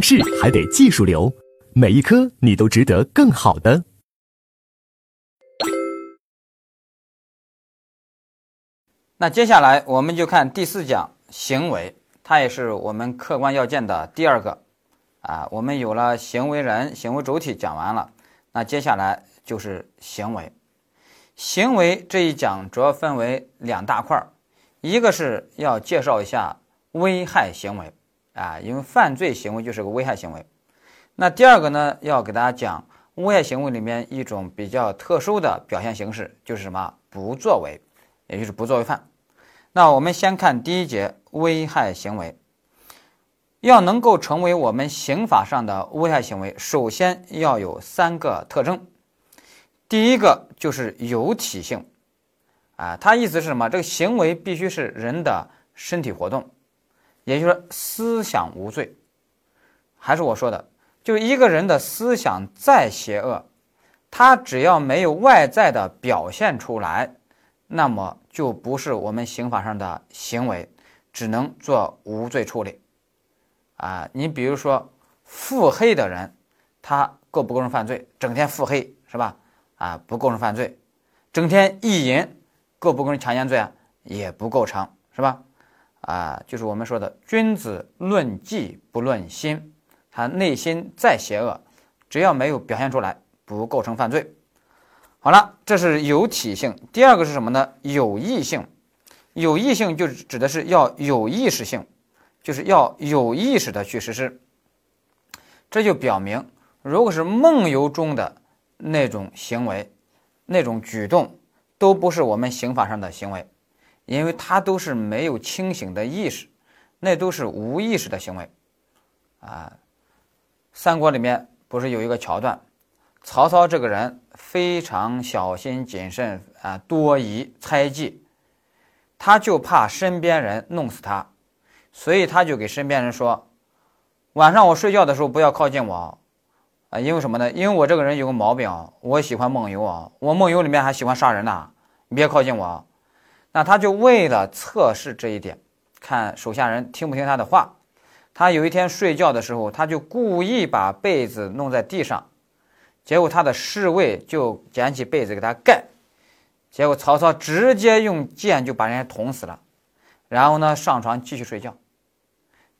是还得技术流，每一科你都值得更好的。那接下来我们就看第四讲行为，它也是我们客观要件的第二个。啊，我们有了行为人、行为主体讲完了，那接下来就是行为。行为这一讲主要分为两大块儿，一个是要介绍一下危害行为，啊，因为犯罪行为就是个危害行为。那第二个呢，要给大家讲危害行为里面一种比较特殊的表现形式，就是什么不作为，也就是不作为犯。那我们先看第一节危害行为。要能够成为我们刑法上的危害行为，首先要有三个特征。第一个就是有体性，啊，它意思是什么？这个行为必须是人的身体活动，也就是说思想无罪。还是我说的，就一个人的思想再邪恶，他只要没有外在的表现出来，那么就不是我们刑法上的行为，只能做无罪处理。啊，你比如说腹黑的人，他构不构成犯罪？整天腹黑是吧？啊，不构成犯罪。整天意淫，构不构成强奸罪啊？也不构成是吧？啊，就是我们说的君子论迹不论心，他内心再邪恶，只要没有表现出来，不构成犯罪。好了，这是有体性。第二个是什么呢？有意性。有意性就指的是要有意识性。就是要有意识的去实施，这就表明，如果是梦游中的那种行为、那种举动，都不是我们刑法上的行为，因为他都是没有清醒的意识，那都是无意识的行为。啊，三国里面不是有一个桥段，曹操这个人非常小心谨慎啊，多疑猜忌，他就怕身边人弄死他。所以他就给身边人说：“晚上我睡觉的时候不要靠近我，啊，因为什么呢？因为我这个人有个毛病啊，我喜欢梦游啊，我梦游里面还喜欢杀人呢，你别靠近我。”那他就为了测试这一点，看手下人听不听他的话。他有一天睡觉的时候，他就故意把被子弄在地上，结果他的侍卫就捡起被子给他盖，结果曹操直接用剑就把人家捅死了。然后呢，上床继续睡觉。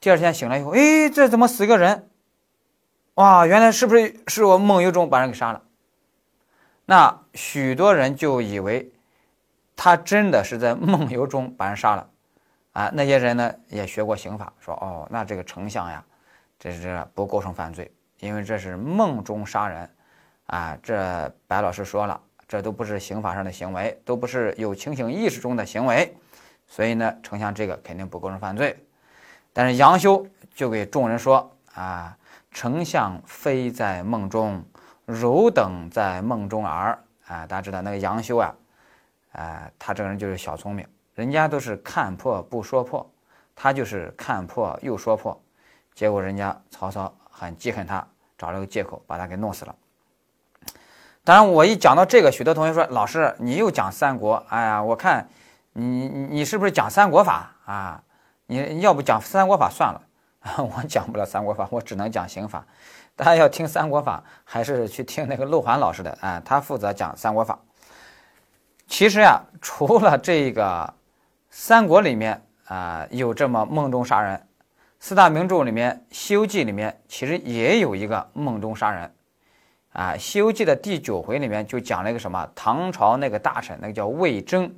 第二天醒来以后，哎，这怎么死个人？哇，原来是不是是我梦游中把人给杀了？那许多人就以为他真的是在梦游中把人杀了。啊，那些人呢也学过刑法，说哦，那这个丞相呀，这是不构成犯罪，因为这是梦中杀人。啊，这白老师说了，这都不是刑法上的行为，都不是有清醒意识中的行为。所以呢，丞相这个肯定不构成犯罪，但是杨修就给众人说啊，丞相非在梦中，汝等在梦中耳啊！大家知道那个杨修啊，啊，他这个人就是小聪明，人家都是看破不说破，他就是看破又说破，结果人家曹操很记恨他，找了个借口把他给弄死了。当然，我一讲到这个，许多同学说，老师你又讲三国，哎呀，我看。你你你是不是讲三国法啊？你要不讲三国法算了，我讲不了三国法，我只能讲刑法。大家要听三国法，还是去听那个陆环老师的啊？他负责讲三国法。其实呀，除了这个三国里面啊有这么梦中杀人，四大名著里面《西游记》里面其实也有一个梦中杀人啊，《西游记》的第九回里面就讲了一个什么唐朝那个大臣，那个叫魏征。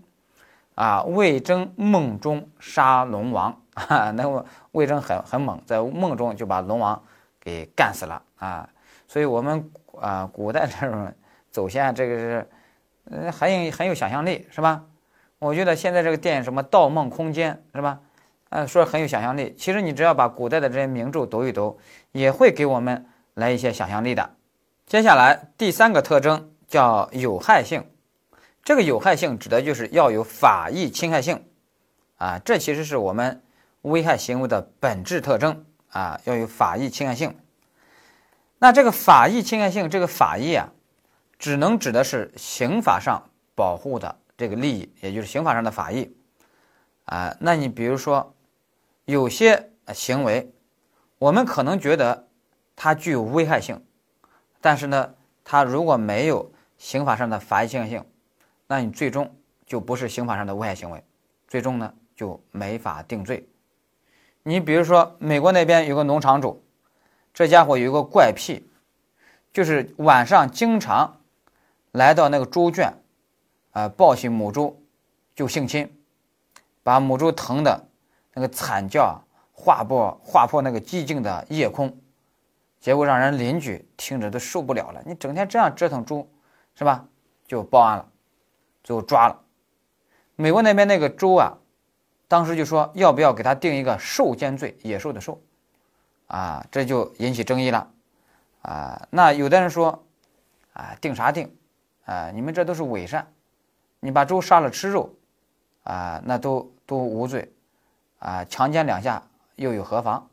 啊，魏征梦中杀龙王，啊，那么魏征很很猛，在梦中就把龙王给干死了啊。所以，我们啊，古代这种走线，这个是，呃，很有很有想象力，是吧？我觉得现在这个电影什么《盗梦空间》，是吧？呃，说很有想象力。其实你只要把古代的这些名著读一读，也会给我们来一些想象力的。接下来第三个特征叫有害性。这个有害性指的就是要有法益侵害性，啊，这其实是我们危害行为的本质特征啊，要有法益侵害性。那这个法益侵害性，这个法益啊，只能指的是刑法上保护的这个利益，也就是刑法上的法益啊。那你比如说，有些行为，我们可能觉得它具有危害性，但是呢，它如果没有刑法上的法益性，那你最终就不是刑法上的危害行为，最终呢就没法定罪。你比如说，美国那边有个农场主，这家伙有一个怪癖，就是晚上经常来到那个猪圈，啊，抱起母猪就性侵，把母猪疼的那个惨叫。划破划破那个寂静的夜空，结果让人邻居听着都受不了了。你整天这样折腾猪，是吧？就报案了，最后抓了。美国那边那个州啊，当时就说要不要给他定一个兽奸罪，野兽的兽，啊，这就引起争议了。啊，那有的人说，啊，定啥定？啊，你们这都是伪善，你把猪杀了吃肉，啊，那都都无罪，啊，强奸两下。又有何妨，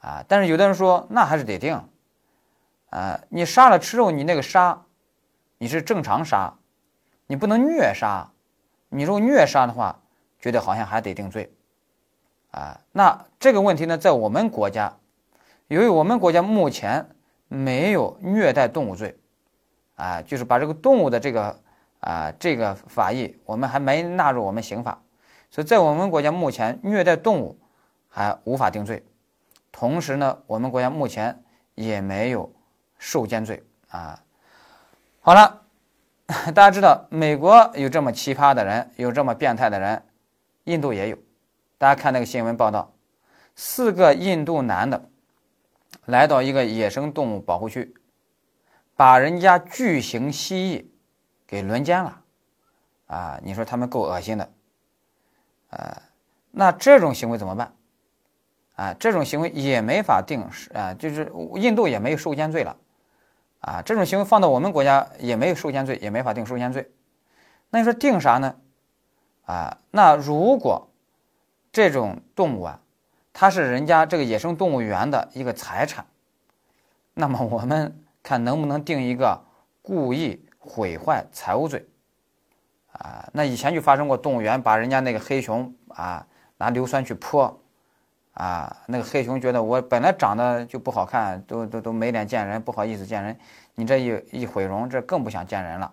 啊！但是有的人说，那还是得定，啊！你杀了吃肉，你那个杀，你是正常杀，你不能虐杀，你如果虐杀的话，觉得好像还得定罪，啊！那这个问题呢，在我们国家，由于我们国家目前没有虐待动物罪，啊，就是把这个动物的这个啊这个法益，我们还没纳入我们刑法，所以在我们国家目前虐待动物。还无法定罪，同时呢，我们国家目前也没有受奸罪啊。好了，大家知道美国有这么奇葩的人，有这么变态的人，印度也有。大家看那个新闻报道，四个印度男的来到一个野生动物保护区，把人家巨型蜥蜴给轮奸了啊！你说他们够恶心的，呃，那这种行为怎么办？啊，这种行为也没法定是啊，就是印度也没有受奸罪了，啊，这种行为放到我们国家也没有受奸罪，也没法定受奸罪。那你说定啥呢？啊，那如果这种动物啊，它是人家这个野生动物园的一个财产，那么我们看能不能定一个故意毁坏财物罪？啊，那以前就发生过动物园把人家那个黑熊啊拿硫酸去泼。啊，那个黑熊觉得我本来长得就不好看，都都都没脸见人，不好意思见人。你这一一毁容，这更不想见人了。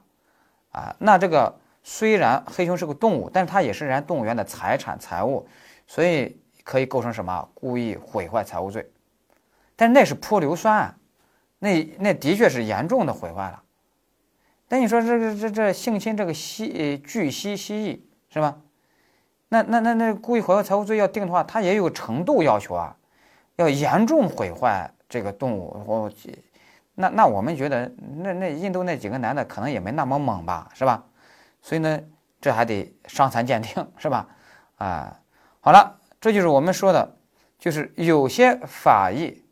啊，那这个虽然黑熊是个动物，但是它也是人家动物园的财产财物，所以可以构成什么故意毁坏财物罪。但那是泼硫酸啊，那那的确是严重的毁坏了。那你说这个这这性侵这个蜥巨蜥蜥蜴是吧？那那那那故意毁坏财物罪要定的话，它也有程度要求啊，要严重毁坏这个动物。我那那我们觉得，那那印度那几个男的可能也没那么猛吧，是吧？所以呢，这还得伤残鉴定，是吧？啊，好了，这就是我们说的，就是有些法益，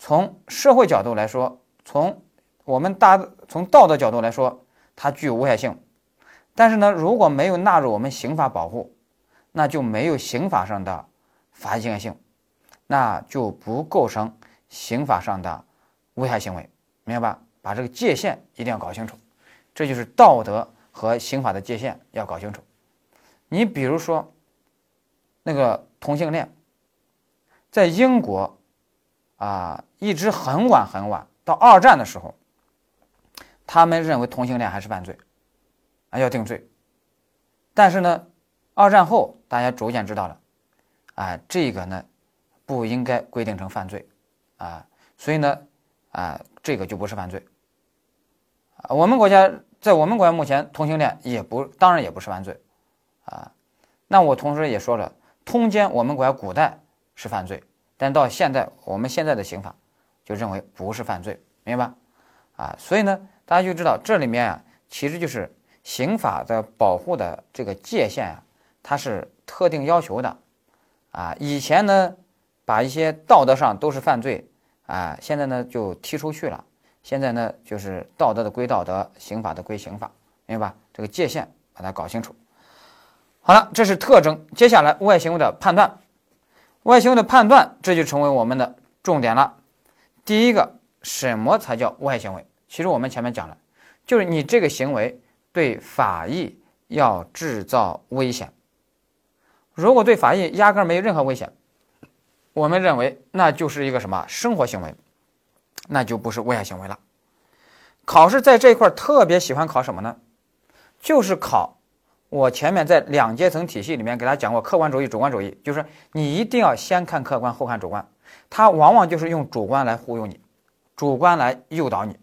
从社会角度来说，从我们大从道德角度来说，它具有危害性，但是呢，如果没有纳入我们刑法保护。那就没有刑法上的法益性，那就不构成刑法上的危害行为，明白吧？把这个界限一定要搞清楚，这就是道德和刑法的界限要搞清楚。你比如说，那个同性恋，在英国啊，一直很晚很晚，到二战的时候，他们认为同性恋还是犯罪，啊，要定罪，但是呢。二战后，大家逐渐知道了，啊，这个呢不应该规定成犯罪，啊，所以呢，啊，这个就不是犯罪。啊，我们国家在我们国家目前同性恋也不，当然也不是犯罪，啊，那我同时也说了，通奸我们国家古代是犯罪，但到现在我们现在的刑法就认为不是犯罪，明白吧？啊，所以呢，大家就知道这里面啊，其实就是刑法的保护的这个界限啊。它是特定要求的，啊，以前呢，把一些道德上都是犯罪，啊，现在呢就踢出去了。现在呢就是道德的归道德，刑法的归刑法，明白吧？这个界限把它搞清楚。好了，这是特征。接下来外行为的判断，外行为的判断这就成为我们的重点了。第一个，什么才叫外行为？其实我们前面讲了，就是你这个行为对法益要制造危险。如果对法益压根没有任何危险，我们认为那就是一个什么生活行为，那就不是危害行为了。考试在这一块特别喜欢考什么呢？就是考我前面在两阶层体系里面给大家讲过，客观主义、主观主义，就是你一定要先看客观后看主观，它往往就是用主观来忽悠你，主观来诱导你。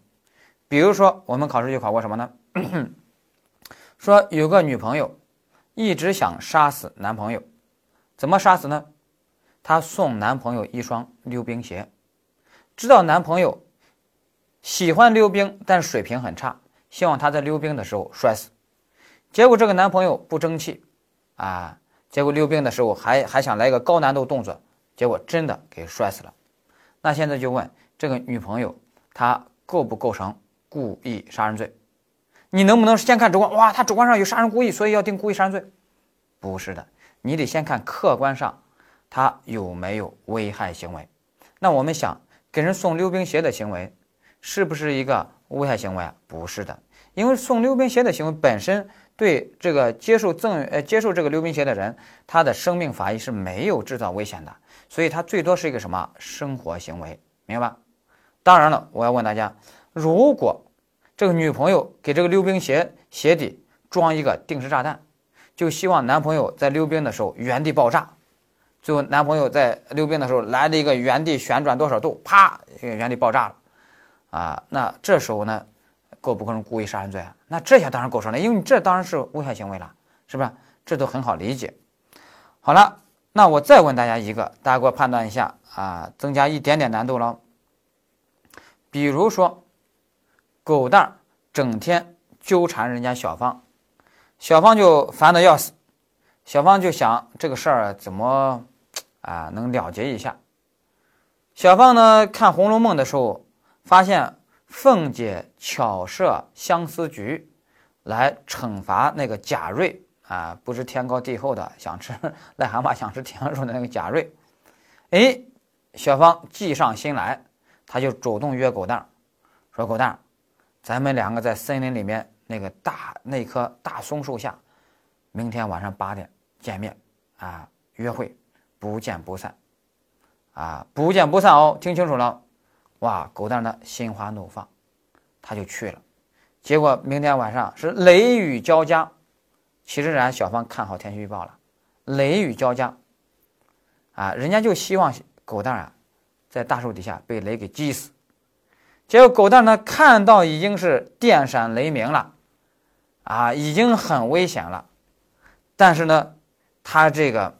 比如说我们考试就考过什么呢？说有个女朋友一直想杀死男朋友，怎么杀死呢？她送男朋友一双溜冰鞋，知道男朋友喜欢溜冰，但水平很差，希望他在溜冰的时候摔死。结果这个男朋友不争气，啊，结果溜冰的时候还还想来一个高难度动作，结果真的给摔死了。那现在就问这个女朋友，她构不构成故意杀人罪？你能不能先看主观？哇，他主观上有杀人故意，所以要定故意杀人罪？不是的，你得先看客观上他有没有危害行为。那我们想给人送溜冰鞋的行为，是不是一个危害行为啊？不是的，因为送溜冰鞋的行为本身。对这个接受赠呃接受这个溜冰鞋的人，他的生命法益是没有制造危险的，所以他最多是一个什么生活行为，明白吧？当然了，我要问大家，如果这个女朋友给这个溜冰鞋鞋底装一个定时炸弹，就希望男朋友在溜冰的时候原地爆炸，最后男朋友在溜冰的时候来了一个原地旋转多少度，啪，原地爆炸了，啊，那这时候呢？构不构成故意杀人罪啊？那这些当然构成了，因为你这当然是危害行为了，是不是？这都很好理解。好了，那我再问大家一个，大家给我判断一下啊，增加一点点难度了。比如说，狗蛋儿整天纠缠人家小芳，小芳就烦得要死，小芳就想这个事儿怎么啊能了结一下。小芳呢看《红楼梦》的时候发现。凤姐巧设相思局，来惩罚那个贾瑞啊，不知天高地厚的想吃癞蛤蟆，想吃天鹅肉的那个贾瑞。哎，小芳计上心来，他就主动约狗蛋说：“狗蛋咱们两个在森林里面那个大那棵大松树下，明天晚上八点见面啊，约会，不见不散，啊，不见不散哦，听清楚了。”哇，狗蛋呢心花怒放，他就去了。结果明天晚上是雷雨交加。其实然小芳看好天气预报了，雷雨交加。啊，人家就希望狗蛋啊，在大树底下被雷给击死。结果狗蛋呢看到已经是电闪雷鸣了，啊，已经很危险了。但是呢，他这个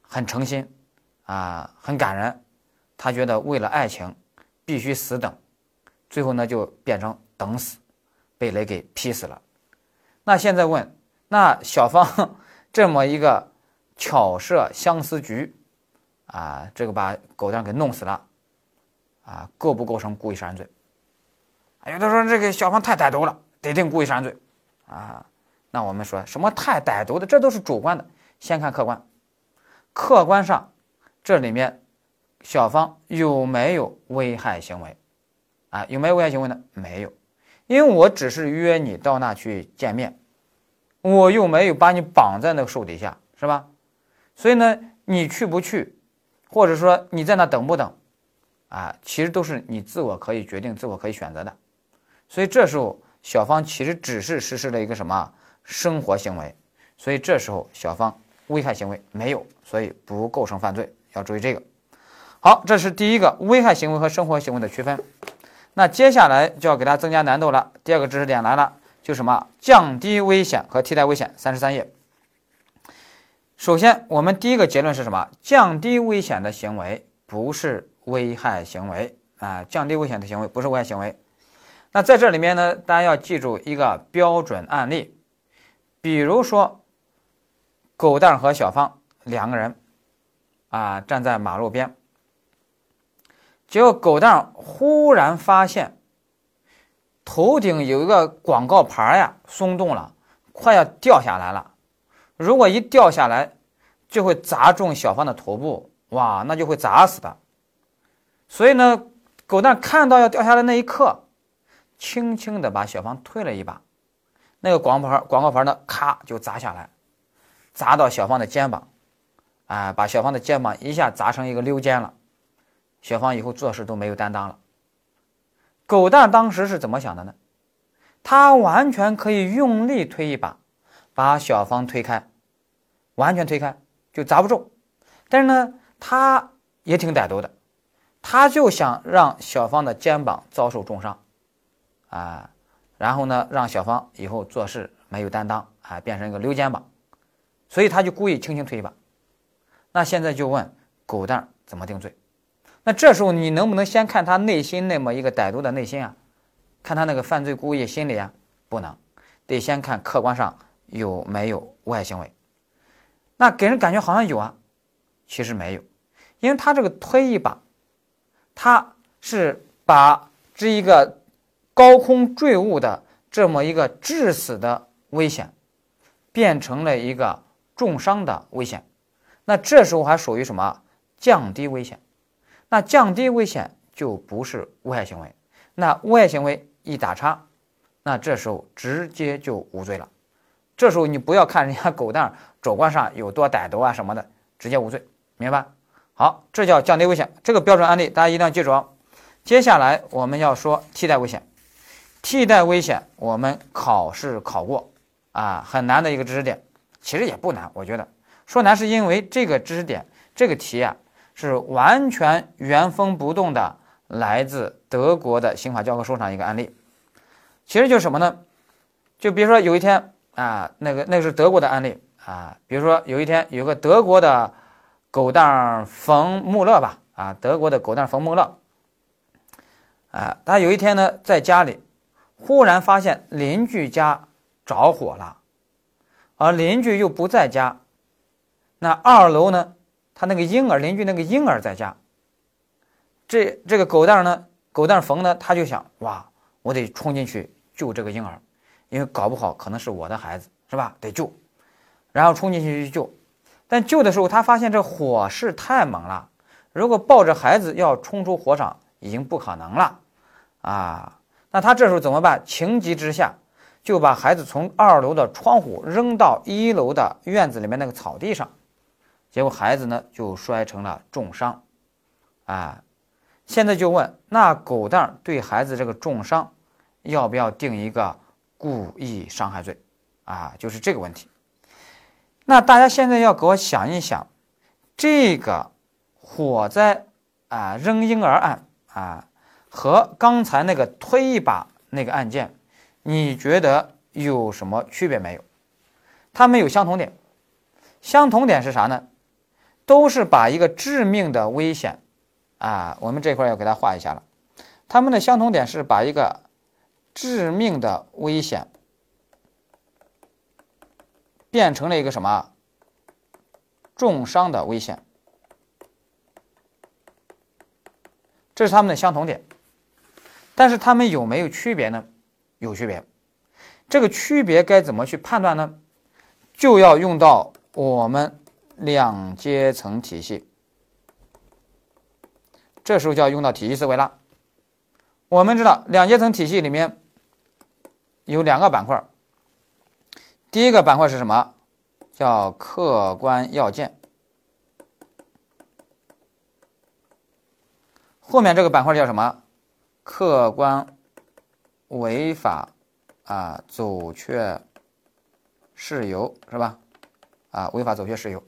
很诚心，啊，很感人。他觉得为了爱情。必须死等，最后呢就变成等死，被雷给劈死了。那现在问，那小芳 这么一个巧设相思局，啊，这个把狗蛋给弄死了，啊，构不构成故意杀人罪？有的说这个小芳太歹毒了，得定故意杀人罪，啊，那我们说什么太歹毒的，这都是主观的，先看客观，客观上这里面。小芳有没有危害行为？啊，有没有危害行为呢？没有，因为我只是约你到那去见面，我又没有把你绑在那个树底下，是吧？所以呢，你去不去，或者说你在那等不等，啊，其实都是你自我可以决定、自我可以选择的。所以这时候小芳其实只是实施了一个什么生活行为，所以这时候小芳危害行为没有，所以不构成犯罪，要注意这个。好，这是第一个危害行为和生活行为的区分。那接下来就要给大家增加难度了。第二个知识点来了，就什么降低危险和替代危险。三十三页。首先，我们第一个结论是什么？降低危险的行为不是危害行为啊！降低危险的行为不是危害行为。那在这里面呢，大家要记住一个标准案例，比如说狗蛋和小芳两个人啊站在马路边。结果狗蛋忽然发现，头顶有一个广告牌呀，松动了，快要掉下来了。如果一掉下来，就会砸中小芳的头部，哇，那就会砸死的。所以呢，狗蛋看到要掉下来那一刻，轻轻的把小芳推了一把，那个广告牌广告牌呢，咔就砸下来，砸到小芳的肩膀，啊，把小芳的肩膀一下砸成一个溜肩了。小芳以后做事都没有担当了，狗蛋当时是怎么想的呢？他完全可以用力推一把，把小芳推开，完全推开就砸不中。但是呢，他也挺歹毒的，他就想让小芳的肩膀遭受重伤，啊，然后呢，让小芳以后做事没有担当，啊，变成一个溜肩膀，所以他就故意轻轻推一把。那现在就问狗蛋怎么定罪？那这时候你能不能先看他内心那么一个歹毒的内心啊？看他那个犯罪故意心理啊？不能，得先看客观上有没有危害行为。那给人感觉好像有啊，其实没有，因为他这个推一把，他是把这一个高空坠物的这么一个致死的危险，变成了一个重伤的危险。那这时候还属于什么？降低危险。那降低危险就不是危害行为。那危害行为一打叉，那这时候直接就无罪了。这时候你不要看人家狗蛋主观上有多歹毒啊什么的，直接无罪，明白？好，这叫降低危险。这个标准案例大家一定要记住。接下来我们要说替代危险。替代危险我们考试考过啊，很难的一个知识点，其实也不难，我觉得。说难是因为这个知识点，这个题啊是完全原封不动的来自德国的刑法教科书上一个案例。其实就是什么呢？就比如说有一天啊，那个那个是德国的案例啊，比如说有一天有个德国的狗蛋冯穆勒吧，啊，德国的狗蛋冯穆勒，啊，他有一天呢在家里忽然发现邻居家着火了，而邻居又不在家。那二楼呢？他那个婴儿邻居那个婴儿在家。这这个狗蛋呢，狗蛋冯呢，他就想哇，我得冲进去救这个婴儿，因为搞不好可能是我的孩子，是吧？得救。然后冲进去去救，但救的时候他发现这火势太猛了，如果抱着孩子要冲出火场已经不可能了啊。那他这时候怎么办？情急之下就把孩子从二楼的窗户扔到一楼的院子里面那个草地上。结果孩子呢就摔成了重伤，啊，现在就问那狗蛋对孩子这个重伤，要不要定一个故意伤害罪？啊，就是这个问题。那大家现在要给我想一想，这个火灾啊扔婴儿案啊和刚才那个推一把那个案件，你觉得有什么区别没有？它们有相同点，相同点是啥呢？都是把一个致命的危险，啊，我们这块要给它画一下了。它们的相同点是把一个致命的危险变成了一个什么重伤的危险，这是它们的相同点。但是它们有没有区别呢？有区别。这个区别该怎么去判断呢？就要用到我们。两阶层体系，这时候就要用到体系思维了。我们知道，两阶层体系里面有两个板块，第一个板块是什么？叫客观要件。后面这个板块叫什么？客观违法啊，走却事由是吧？啊，违法走却事由。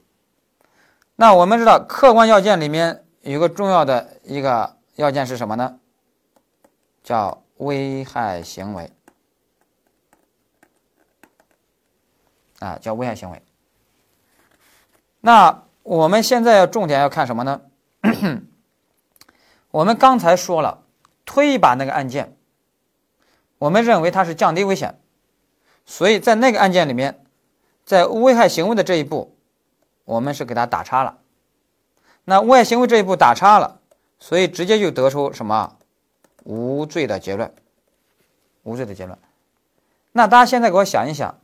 那我们知道，客观要件里面有个重要的一个要件是什么呢？叫危害行为啊，叫危害行为。那我们现在要重点要看什么呢？我们刚才说了，推一把那个案件，我们认为它是降低危险，所以在那个案件里面，在危害行为的这一步。我们是给他打叉了，那危害行为这一步打叉了，所以直接就得出什么无罪的结论，无罪的结论。那大家现在给我想一想，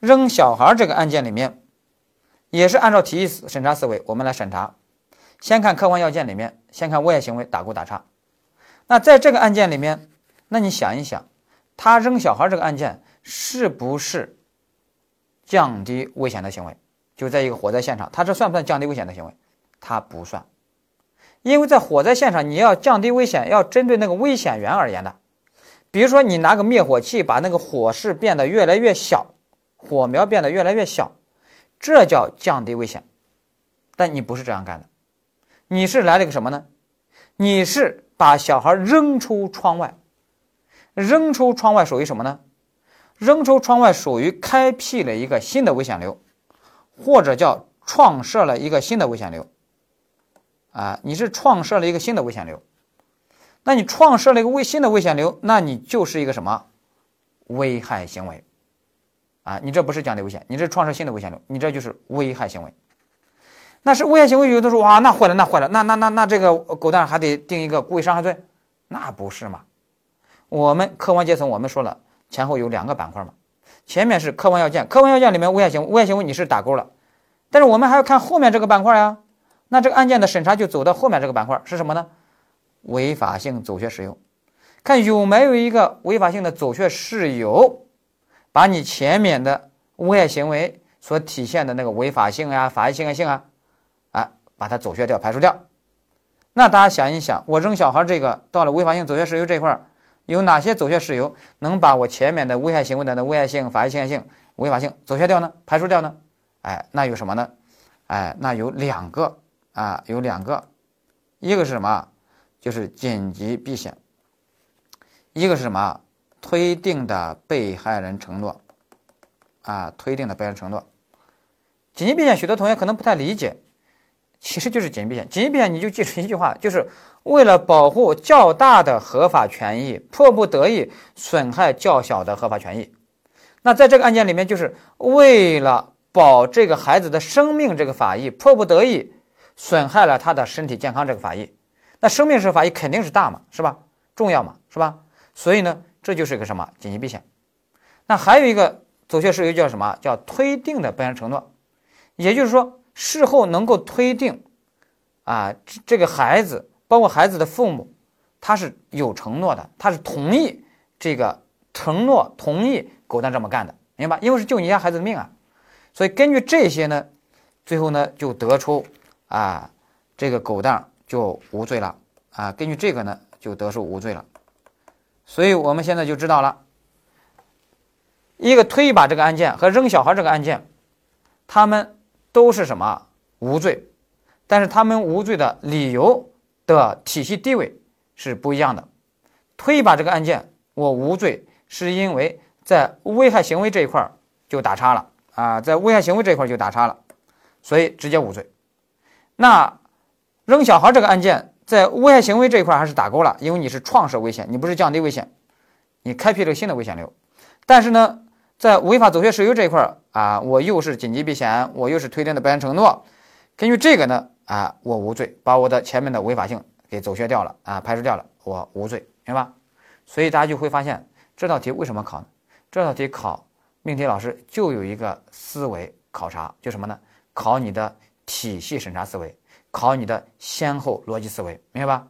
扔小孩这个案件里面，也是按照体系审查思维，我们来审查，先看客观要件里面，先看危害行为打勾打叉。那在这个案件里面，那你想一想，他扔小孩这个案件是不是降低危险的行为？就在一个火灾现场，它这算不算降低危险的行为？它不算，因为在火灾现场，你要降低危险，要针对那个危险源而言的，比如说你拿个灭火器把那个火势变得越来越小，火苗变得越来越小，这叫降低危险。但你不是这样干的，你是来了个什么呢？你是把小孩扔出窗外，扔出窗外属于什么呢？扔出窗外属于开辟了一个新的危险流，或者叫创设了一个新的危险流。啊，你是创设了一个新的危险流，那你创设了一个危新的危险流，那你就是一个什么危害行为？啊，你这不是降低危险，你这创设新的危险流，你这就是危害行为。那是危害行为，有的说哇，那坏了，那坏了，那那那那这个狗蛋还得定一个故意伤害罪？那不是嘛？我们客观阶层，我们说了前后有两个板块嘛，前面是客观要件，客观要件里面危害行为，危害行为你是打勾了，但是我们还要看后面这个板块呀。那这个案件的审查就走到后面这个板块是什么呢？违法性走穴事由，看有没有一个违法性的走穴事由，把你前面的危害行为所体现的那个违法性啊、法益侵害性啊，啊，把它走穴掉、排除掉。那大家想一想，我扔小孩这个到了违法性走穴事由这一块儿，有哪些走穴事由能把我前面的危害行为的那危害性、法益侵害性、违法性走穴掉呢？排除掉呢？哎，那有什么呢？哎，那有两个。啊，有两个，一个是什么？就是紧急避险。一个是什么？推定的被害人承诺。啊，推定的被害人承诺。紧急避险，许多同学可能不太理解，其实就是紧急避险。紧急避险，你就记住一句话，就是为了保护较大的合法权益，迫不得已损害较小的合法权益。那在这个案件里面，就是为了保这个孩子的生命，这个法益，迫不得已。损害了他的身体健康这个法益，那生命是法益肯定是大嘛，是吧？重要嘛，是吧？所以呢，这就是一个什么紧急避险。那还有一个走穴事由叫什么？叫推定的被害人承诺，也就是说事后能够推定，啊，这个孩子包括孩子的父母，他是有承诺的，他是同意这个承诺，同意狗蛋这么干的，明白？因为是救你家孩子的命啊，所以根据这些呢，最后呢就得出。啊，这个狗蛋就无罪了啊！根据这个呢，就得出无罪了。所以我们现在就知道了，一个推一把这个案件和扔小孩这个案件，他们都是什么无罪？但是他们无罪的理由的体系地位是不一样的。推一把这个案件，我无罪，是因为在危害行为这一块就打叉了啊，在危害行为这一块就打叉了，所以直接无罪。那扔小孩这个案件，在危害行为这一块还是打勾了，因为你是创设危险，你不是降低危险，你开辟了新的危险流。但是呢，在违法走穴事由这一块啊，我又是紧急避险，我又是推定的被害人承诺，根据这个呢啊，我无罪，把我的前面的违法性给走穴掉了啊，排除掉了，我无罪，明白吧？所以大家就会发现这道题为什么考呢？这道题考命题老师就有一个思维考察，就什么呢？考你的。体系审查思维考你的先后逻辑思维，明白吧？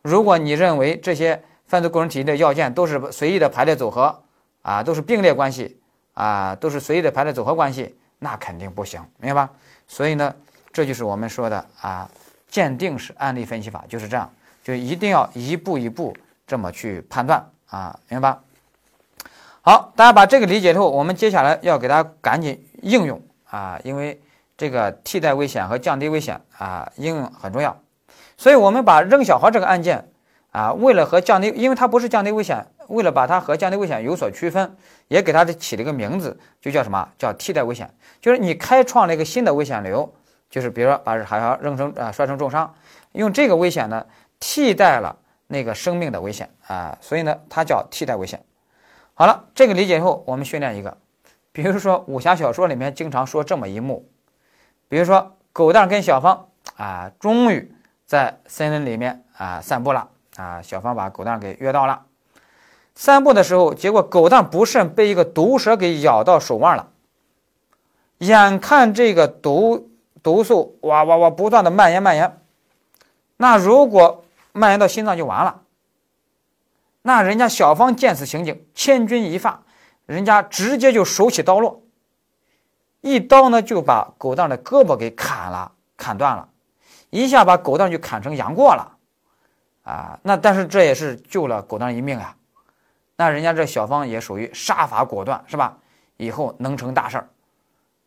如果你认为这些犯罪构成体系的要件都是随意的排列组合啊，都是并列关系啊，都是随意的排列组合关系，那肯定不行，明白吧？所以呢，这就是我们说的啊，鉴定式案例分析法就是这样，就一定要一步一步这么去判断啊，明白吧？好，大家把这个理解之后，我们接下来要给大家赶紧应用啊，因为。这个替代危险和降低危险啊，应用很重要，所以我们把扔小孩这个案件啊，为了和降低，因为它不是降低危险，为了把它和降低危险有所区分，也给它起了一个名字，就叫什么叫替代危险，就是你开创了一个新的危险流，就是比如说把海孩扔成啊摔成重伤，用这个危险呢替代了那个生命的危险啊，所以呢它叫替代危险。好了，这个理解以后，我们训练一个，比如说武侠小说里面经常说这么一幕。比如说，狗蛋跟小芳啊，终于在森林里面啊散步了啊。小芳把狗蛋给约到了，散步的时候，结果狗蛋不慎被一个毒蛇给咬到手腕了。眼看这个毒毒素哇哇哇不断的蔓延蔓延，那如果蔓延到心脏就完了。那人家小芳见此情景，千钧一发，人家直接就手起刀落。一刀呢，就把狗蛋的胳膊给砍了，砍断了，一下把狗蛋就砍成杨过了，啊，那但是这也是救了狗蛋一命啊，那人家这小芳也属于杀伐果断，是吧？以后能成大事儿。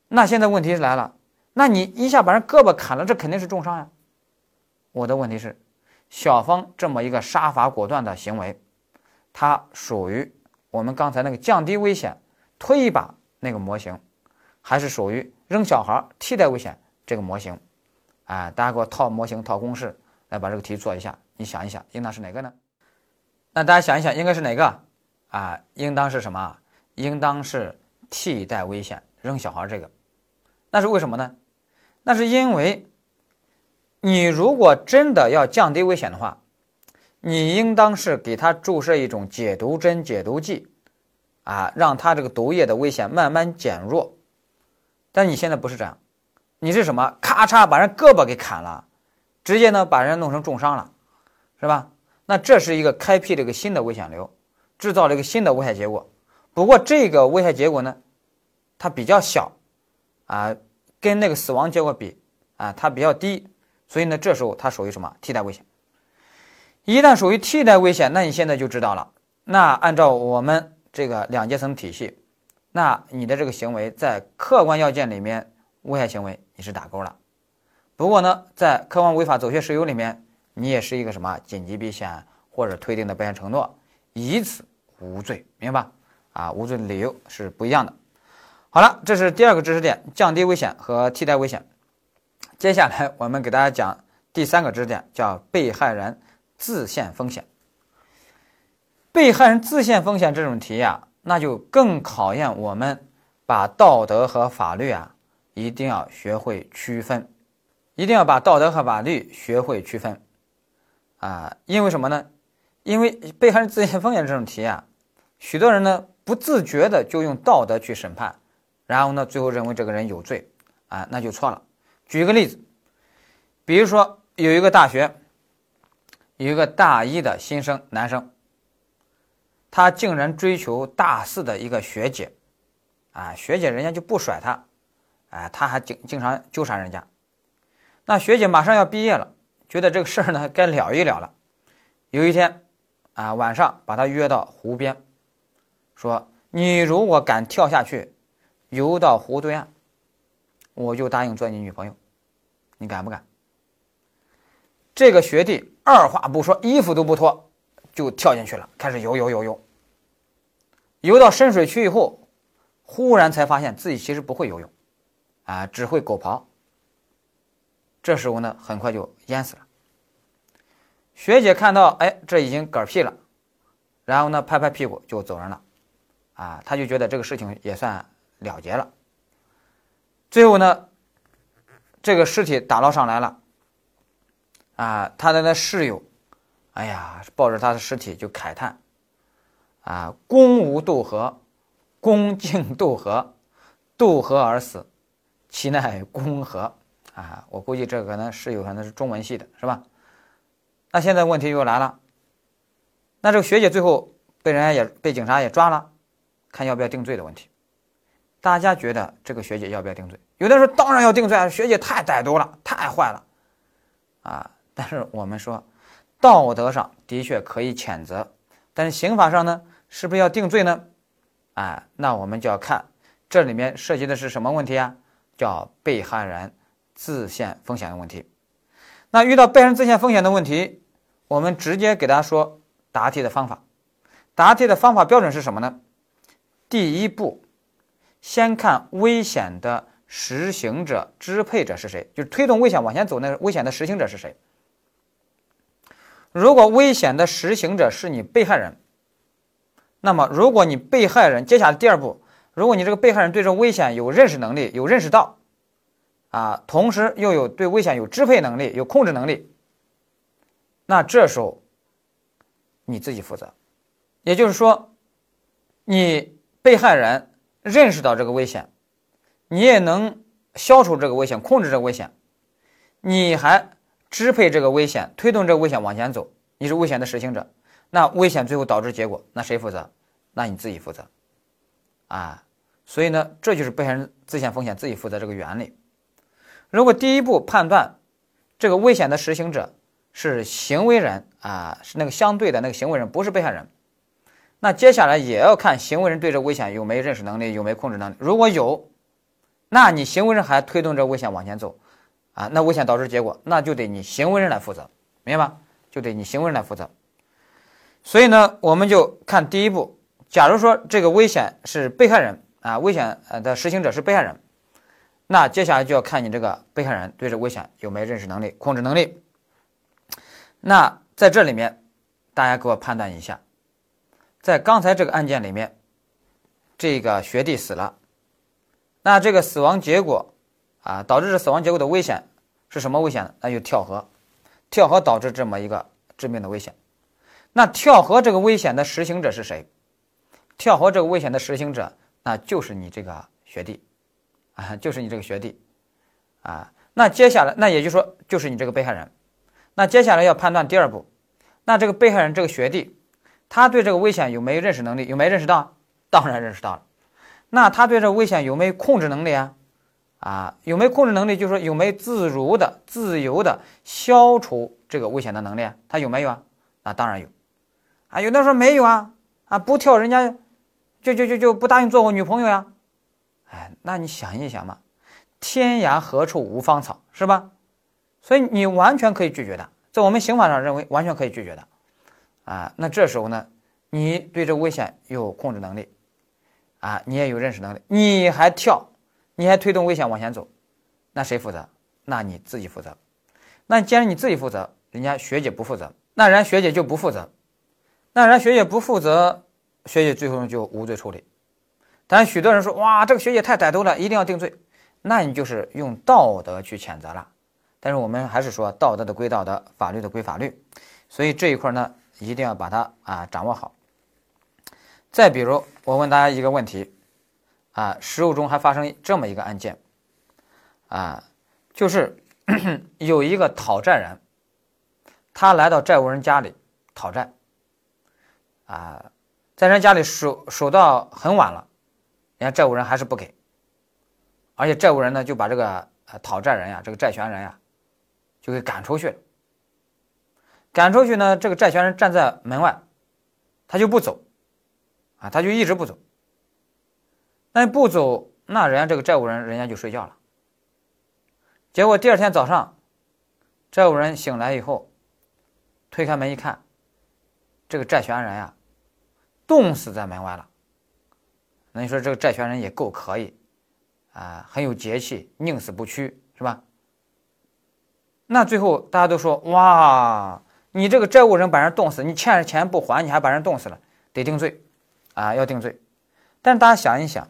那现在问题来了，那你一下把人胳膊砍了，这肯定是重伤呀。我的问题是，小芳这么一个杀伐果断的行为，它属于我们刚才那个降低危险、推一把那个模型，还是属于扔小孩替代危险这个模型？啊，大家给我套模型、套公式来把这个题做一下。你想一想，应当是哪个呢？那大家想一想，应该是哪个？啊，应当是什么？应当是替代危险扔小孩这个。那是为什么呢？那是因为。你如果真的要降低危险的话，你应当是给他注射一种解毒针、解毒剂，啊，让他这个毒液的危险慢慢减弱。但你现在不是这样，你是什么？咔嚓把人胳膊给砍了，直接呢把人弄成重伤了，是吧？那这是一个开辟了一个新的危险流，制造了一个新的危害结果。不过这个危害结果呢，它比较小，啊，跟那个死亡结果比，啊，它比较低。所以呢，这时候它属于什么替代危险？一旦属于替代危险，那你现在就知道了。那按照我们这个两阶层体系，那你的这个行为在客观要件里面危害行为你是打勾了。不过呢，在客观违法走穴事由里面，你也是一个什么紧急避险或者推定的保险承诺，以此无罪，明白吧？啊，无罪的理由是不一样的。好了，这是第二个知识点：降低危险和替代危险。接下来我们给大家讲第三个知识点，叫被害人自限风险。被害人自限风险这种题呀，那就更考验我们把道德和法律啊，一定要学会区分，一定要把道德和法律学会区分啊！因为什么呢？因为被害人自限风险这种题啊，许多人呢不自觉的就用道德去审判，然后呢最后认为这个人有罪啊，那就错了。举一个例子，比如说有一个大学，有一个大一的新生男生，他竟然追求大四的一个学姐，啊，学姐人家就不甩他，哎，他还经经常纠缠人家。那学姐马上要毕业了，觉得这个事儿呢 该了一了了。有一天，啊，晚上把他约到湖边，说：“你如果敢跳下去，游到湖对岸，我就答应做你女朋友。”你敢不敢？这个学弟二话不说，衣服都不脱，就跳进去了，开始游游游游。游到深水区以后，忽然才发现自己其实不会游泳，啊，只会狗刨。这时候呢，很快就淹死了。学姐看到，哎，这已经嗝屁了，然后呢，拍拍屁股就走人了，啊，他就觉得这个事情也算了结了。最后呢。这个尸体打捞上来了，啊，他的那室友，哎呀，抱着他的尸体就慨叹，啊，公无渡河，公竟渡河，渡河而死，其奈公何？啊，我估计这可能室友可能是中文系的，是吧？那现在问题又来了，那这个学姐最后被人家也被警察也抓了，看要不要定罪的问题，大家觉得这个学姐要不要定罪？有的人说当然要定罪啊，学姐太歹毒了，太坏了，啊！但是我们说，道德上的确可以谴责，但是刑法上呢，是不是要定罪呢？哎，那我们就要看这里面涉及的是什么问题啊？叫被害人自陷风险的问题。那遇到被害人自陷风险的问题，我们直接给大家说答题的方法。答题的方法标准是什么呢？第一步，先看危险的。实行者、支配者是谁？就是推动危险往前走那危险的实行者是谁？如果危险的实行者是你被害人，那么如果你被害人，接下来第二步，如果你这个被害人对这危险有认识能力、有认识到，啊，同时又有对危险有支配能力、有控制能力，那这时候你自己负责。也就是说，你被害人认识到这个危险。你也能消除这个危险，控制这个危险，你还支配这个危险，推动这个危险往前走，你是危险的实行者。那危险最后导致结果，那谁负责？那你自己负责。啊，所以呢，这就是被害人自陷风险自己负责这个原理。如果第一步判断这个危险的实行者是行为人啊，是那个相对的那个行为人，不是被害人，那接下来也要看行为人对这危险有没有认识能力，有没有控制能力。如果有，那你行为人还推动这危险往前走，啊，那危险导致结果，那就得你行为人来负责，明白吧？就得你行为人来负责。所以呢，我们就看第一步，假如说这个危险是被害人啊，危险呃的实行者是被害人，那接下来就要看你这个被害人对这危险有没有认识能力、控制能力。那在这里面，大家给我判断一下，在刚才这个案件里面，这个学弟死了，那这个死亡结果啊，导致这死亡结果的危险是什么危险呢？那就跳河，跳河导致这么一个致命的危险。那跳河这个危险的实行者是谁？跳河这个危险的实行者，那就是你这个学弟，啊，就是你这个学弟，啊，那接下来，那也就是说，就是你这个被害人。那接下来要判断第二步，那这个被害人这个学弟，他对这个危险有没有认识能力？有没有认识到？当然认识到了。那他对这个危险有没有控制能力啊？啊，有没有控制能力？就是说有没有自如的、自由的消除这个危险的能力？他有没有啊？那当然有。啊，有的说没有啊，啊，不跳人家就就就就不答应做我女朋友呀？哎，那你想一想嘛，天涯何处无芳草，是吧？所以你完全可以拒绝的，在我们刑法上认为完全可以拒绝的，啊，那这时候呢，你对这危险有控制能力，啊，你也有认识能力，你还跳，你还推动危险往前走，那谁负责？那你自己负责。那既然你自己负责，人家学姐不负责，那人家学姐就不负责，那人家学姐不负责，学姐最后就无罪处理。但许多人说，哇，这个学姐太歹毒了，一定要定罪，那你就是用道德去谴责了。但是我们还是说道德的归道德，法律的归法律，所以这一块呢一定要把它啊掌握好。再比如，我问大家一个问题，啊，实务中还发生这么一个案件，啊，就是 有一个讨债人，他来到债务人家里讨债，啊，在人家里守守到很晚了，人家债务人还是不给，而且债务人呢就把这个呃讨债人呀，这个债权人呀。就给赶出去了。赶出去呢，这个债权人站在门外，他就不走，啊，他就一直不走。那不走，那人家这个债务人，人家就睡觉了。结果第二天早上，债务人醒来以后，推开门一看，这个债权人呀，冻死在门外了。那你说这个债权人也够可以，啊，很有节气，宁死不屈，是吧？那最后大家都说哇，你这个债务人把人冻死，你欠着钱不还，你还把人冻死了，得定罪，啊，要定罪。但大家想一想，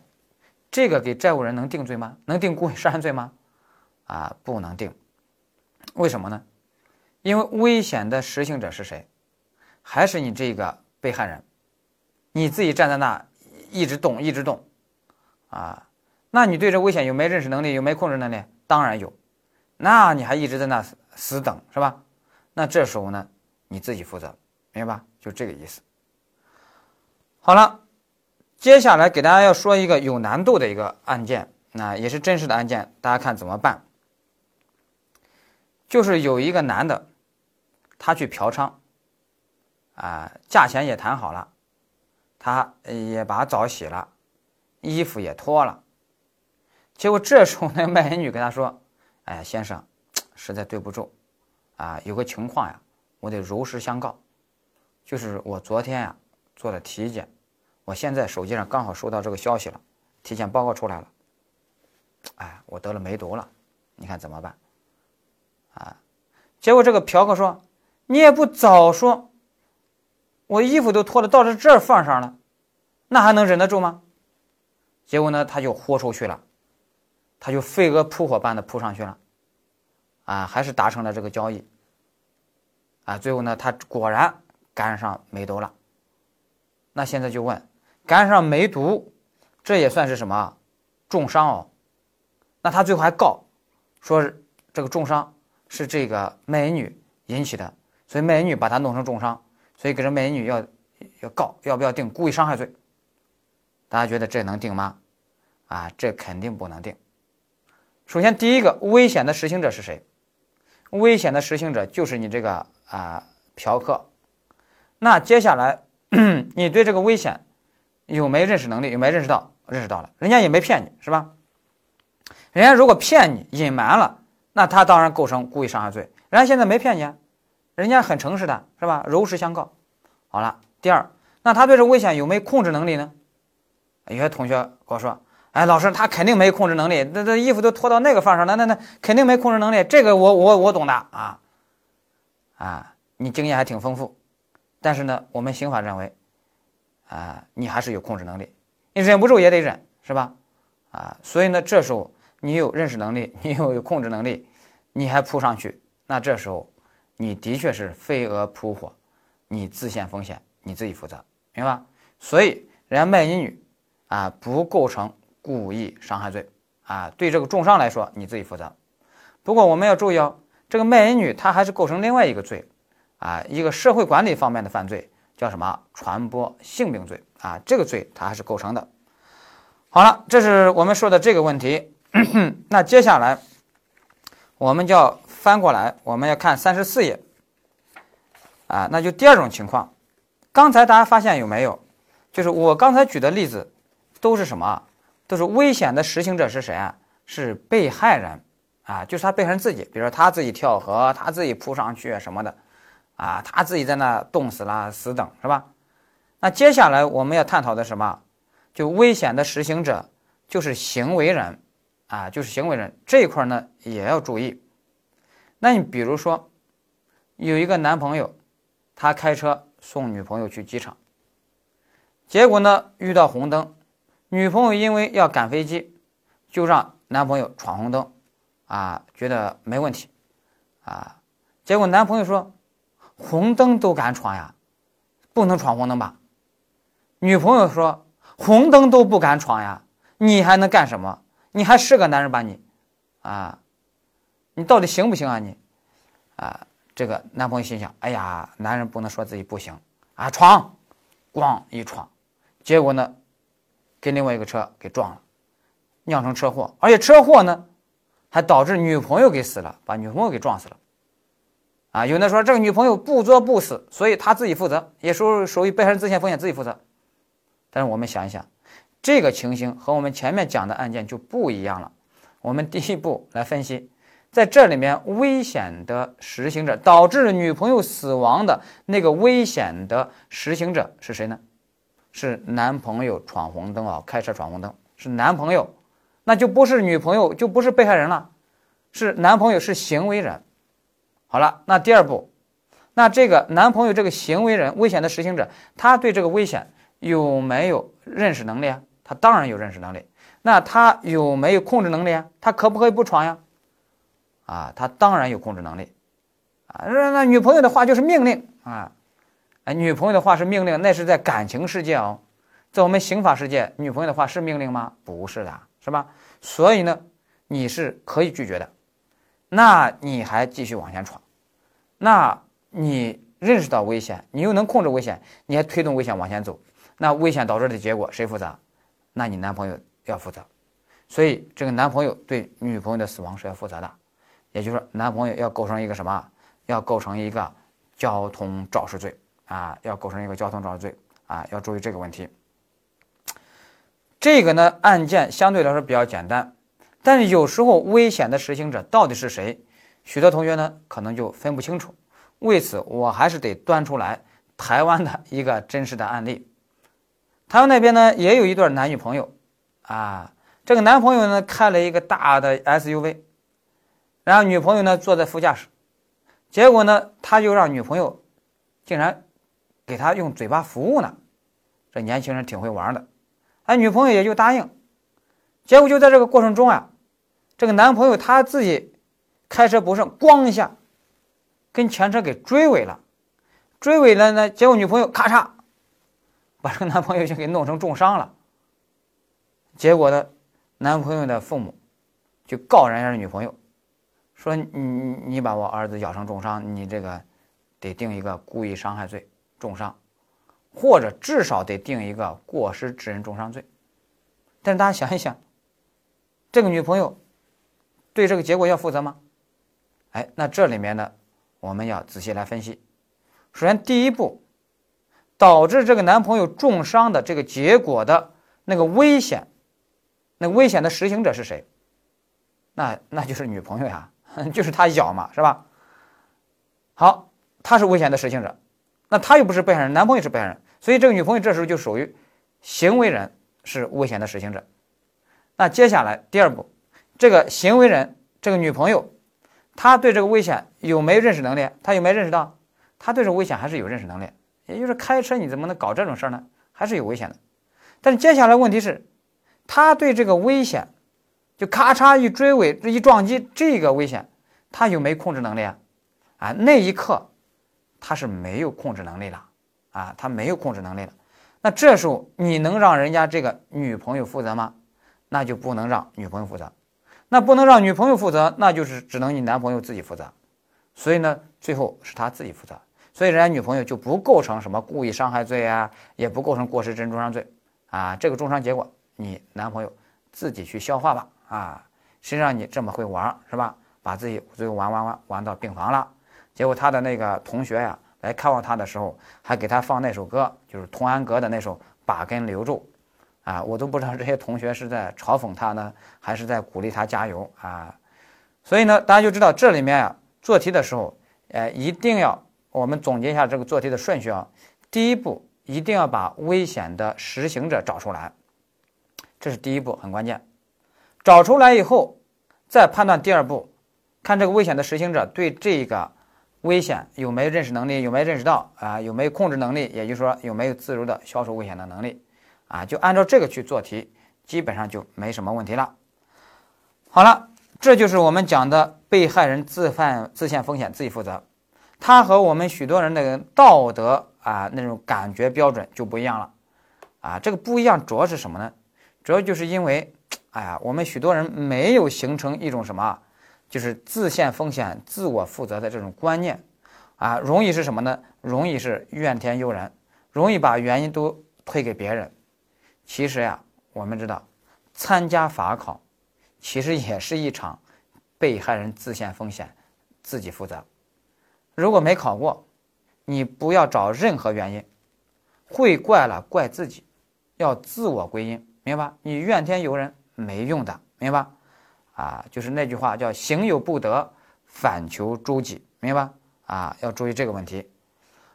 这个给债务人能定罪吗？能定故意杀人罪吗？啊，不能定。为什么呢？因为危险的实行者是谁？还是你这个被害人？你自己站在那一直动，一直动，啊，那你对这危险有没认识能力？有没控制能力？当然有。那你还一直在那死等是吧？那这时候呢，你自己负责，明白吧？就这个意思。好了，接下来给大家要说一个有难度的一个案件，那也是真实的案件，大家看怎么办？就是有一个男的，他去嫖娼，啊，价钱也谈好了，他也把澡洗了，衣服也脱了，结果这时候那卖淫女跟他说。哎，先生，实在对不住，啊，有个情况呀，我得如实相告，就是我昨天呀做了体检，我现在手机上刚好收到这个消息了，体检报告出来了，哎，我得了梅毒了，你看怎么办？啊，结果这个嫖客说，你也不早说，我衣服都脱了，到这这儿放上了，那还能忍得住吗？结果呢，他就豁出去了。他就飞蛾扑火般的扑上去了，啊，还是达成了这个交易，啊，最后呢，他果然感染上梅毒了。那现在就问，感染上梅毒，这也算是什么重伤哦？那他最后还告，说这个重伤是这个卖淫女引起的，所以卖淫女把他弄成重伤，所以给这卖淫女要要告，要不要定故意伤害罪？大家觉得这能定吗？啊，这肯定不能定。首先，第一个危险的实行者是谁？危险的实行者就是你这个啊嫖客。那接下来 你对这个危险有没认识能力？有没认识到？认识到了，人家也没骗你，是吧？人家如果骗你、隐瞒了，那他当然构成故意伤害罪。人家现在没骗你，人家很诚实的，是吧？如实相告。好了，第二，那他对这危险有没有控制能力呢？有些同学跟我说：“哎，老师，他肯定没控制能力，那这衣服都脱到那个份上了，那那肯定没控制能力。这个我我我懂的啊，啊，你经验还挺丰富。但是呢，我们刑法认为，啊，你还是有控制能力，你忍不住也得忍，是吧？啊，所以呢，这时候。你有认识能力，你又有控制能力，你还扑上去，那这时候你的确是飞蛾扑火，你自陷风险，你自己负责，明白？所以人家卖淫女啊，不构成故意伤害罪啊，对这个重伤来说你自己负责。不过我们要注意哦，这个卖淫女她还是构成另外一个罪啊，一个社会管理方面的犯罪，叫什么？传播性病罪啊，这个罪它还是构成的。好了，这是我们说的这个问题。那接下来，我们就要翻过来，我们要看三十四页，啊，那就第二种情况。刚才大家发现有没有？就是我刚才举的例子，都是什么？都是危险的实行者是谁啊？是被害人啊，就是他被害人自己，比如说他自己跳河，他自己扑上去什么的，啊，他自己在那冻死了、死等，是吧？那接下来我们要探讨的什么？就危险的实行者就是行为人。啊，就是行为人这一块呢也要注意。那你比如说，有一个男朋友，他开车送女朋友去机场，结果呢遇到红灯，女朋友因为要赶飞机，就让男朋友闯红灯，啊，觉得没问题，啊，结果男朋友说，红灯都敢闯呀，不能闯红灯吧？女朋友说，红灯都不敢闯呀，你还能干什么？你还是个男人吧你，啊，你到底行不行啊你，啊，这个男朋友心想，哎呀，男人不能说自己不行啊，闯，咣一闯，结果呢，跟另外一个车给撞了，酿成车祸，而且车祸呢，还导致女朋友给死了，把女朋友给撞死了，啊，有的说这个女朋友不作不死，所以他自己负责，也属属于被害人自陷风险自己负责，但是我们想一想。这个情形和我们前面讲的案件就不一样了。我们第一步来分析，在这里面危险的实行者导致女朋友死亡的那个危险的实行者是谁呢？是男朋友闯红灯啊，开车闯红灯是男朋友，那就不是女朋友，就不是被害人了，是男朋友是行为人。好了，那第二步，那这个男朋友这个行为人危险的实行者，他对这个危险有没有认识能力啊？他当然有认识能力，那他有没有控制能力啊？他可不可以不闯呀？啊，他当然有控制能力，啊，那那女朋友的话就是命令啊，哎，女朋友的话是命令，那是在感情世界哦，在我们刑法世界，女朋友的话是命令吗？不是的，是吧？所以呢，你是可以拒绝的，那你还继续往前闯，那你认识到危险，你又能控制危险，你还推动危险往前走，那危险导致的结果谁负责？那你男朋友要负责，所以这个男朋友对女朋友的死亡是要负责的，也就是说，男朋友要构成一个什么？要构成一个交通肇事罪。啊，要构成一个交通肇事罪。啊，要注意这个问题。这个呢，案件相对来说比较简单，但是有时候危险的实行者到底是谁，许多同学呢可能就分不清楚。为此，我还是得端出来台湾的一个真实的案例。台湾那边呢也有一对男女朋友，啊，这个男朋友呢开了一个大的 SUV，然后女朋友呢坐在副驾驶，结果呢他就让女朋友竟然给他用嘴巴服务呢，这年轻人挺会玩的，哎，女朋友也就答应，结果就在这个过程中啊，这个男朋友他自己开车不慎，咣一下跟前车给追尾了，追尾了呢，结果女朋友咔嚓。把这个男朋友就给弄成重伤了，结果呢，男朋友的父母就告人家的女朋友，说你你把我儿子咬成重伤，你这个得定一个故意伤害罪重伤，或者至少得定一个过失致人重伤罪。但是大家想一想，这个女朋友对这个结果要负责吗？哎，那这里面呢，我们要仔细来分析。首先第一步。导致这个男朋友重伤的这个结果的那个危险，那危险的实行者是谁？那那就是女朋友呀，就是他咬嘛，是吧？好，他是危险的实行者，那他又不是被害人，男朋友是被害人，所以这个女朋友这时候就属于行为人是危险的实行者。那接下来第二步，这个行为人这个女朋友，她对这个危险有没有认识能力？她有没有认识到？她对这个危险还是有认识能力。也就是开车你怎么能搞这种事儿呢？还是有危险的。但是接下来问题是，她对这个危险，就咔嚓一追尾这一撞击这个危险，她有没有控制能力啊？啊，那一刻他是没有控制能力了啊，他没有控制能力了。那这时候你能让人家这个女朋友负责吗？那就不能让女朋友负责，那不能让女朋友负责，那就是只能你男朋友自己负责。所以呢，最后是他自己负责，所以人家女朋友就不构成什么故意伤害罪啊，也不构成过失致重伤罪啊。这个重伤结果你男朋友自己去消化吧啊。谁让你这么会玩是吧？把自己最后玩玩玩玩到病房了，结果他的那个同学呀来看望他的时候，还给他放那首歌，就是童安格的那首《把根留住》。啊，我都不知道这些同学是在嘲讽他呢，还是在鼓励他加油啊？所以呢，大家就知道这里面啊，做题的时候，呃，一定要我们总结一下这个做题的顺序啊。第一步，一定要把危险的实行者找出来，这是第一步，很关键。找出来以后，再判断第二步，看这个危险的实行者对这个危险有没有认识能力，有没有认识到啊，有没有控制能力，也就是说有没有自如的消除危险的能力。啊，就按照这个去做题，基本上就没什么问题了。好了，这就是我们讲的被害人自犯自陷风险自己负责，他和我们许多人的道德啊那种感觉标准就不一样了。啊，这个不一样主要是什么呢？主要就是因为，哎呀，我们许多人没有形成一种什么，就是自陷风险、自我负责的这种观念，啊，容易是什么呢？容易是怨天尤人，容易把原因都推给别人。其实呀，我们知道，参加法考，其实也是一场被害人自陷风险，自己负责。如果没考过，你不要找任何原因，会怪了怪自己，要自我归因，明白？你怨天尤人没用的，明白？啊，就是那句话叫“行有不得，反求诸己”，明白吧？啊，要注意这个问题。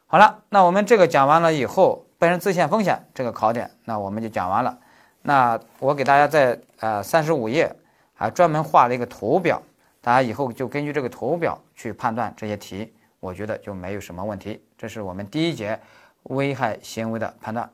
好了，那我们这个讲完了以后。被人自陷风险这个考点，那我们就讲完了。那我给大家在呃三十五页还专门画了一个图表，大家以后就根据这个图表去判断这些题，我觉得就没有什么问题。这是我们第一节危害行为的判断。